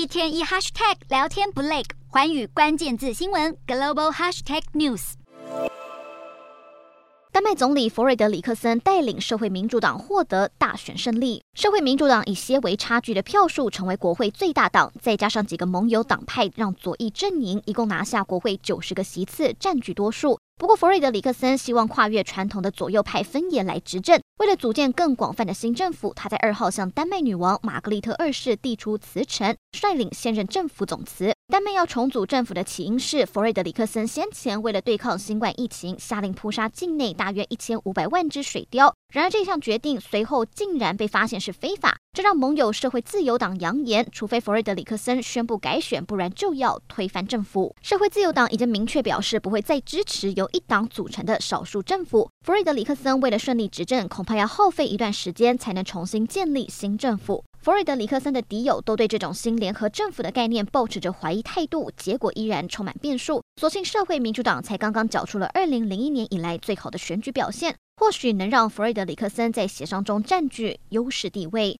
一天一 hashtag 聊天不累，环宇关键字新闻 global hashtag news。丹麦总理弗瑞德里克森带领社会民主党获得大选胜利，社会民主党以些微差距的票数成为国会最大党，再加上几个盟友党派，让左翼阵营一共拿下国会九十个席次，占据多数。不过，弗瑞德里克森希望跨越传统的左右派分野来执政。为了组建更广泛的新政府，他在二号向丹麦女王玛格丽特二世递出辞呈，率领现任政府总辞。丹麦要重组政府的起因是，弗瑞德里克森先前为了对抗新冠疫情，下令扑杀境内大约一千五百万只水貂。然而，这项决定随后竟然被发现是非法，这让盟友社会自由党扬言，除非弗瑞德里克森宣布改选，不然就要推翻政府。社会自由党已经明确表示不会再支持由一党组成的少数政府。弗瑞德里克森为了顺利执政，恐怕要耗费一段时间才能重新建立新政府。弗瑞德里克森的敌友都对这种新联合政府的概念抱持着怀疑态度，结果依然充满变数。所幸社会民主党才刚刚缴出了二零零一年以来最好的选举表现，或许能让弗瑞德里克森在协商中占据优势地位。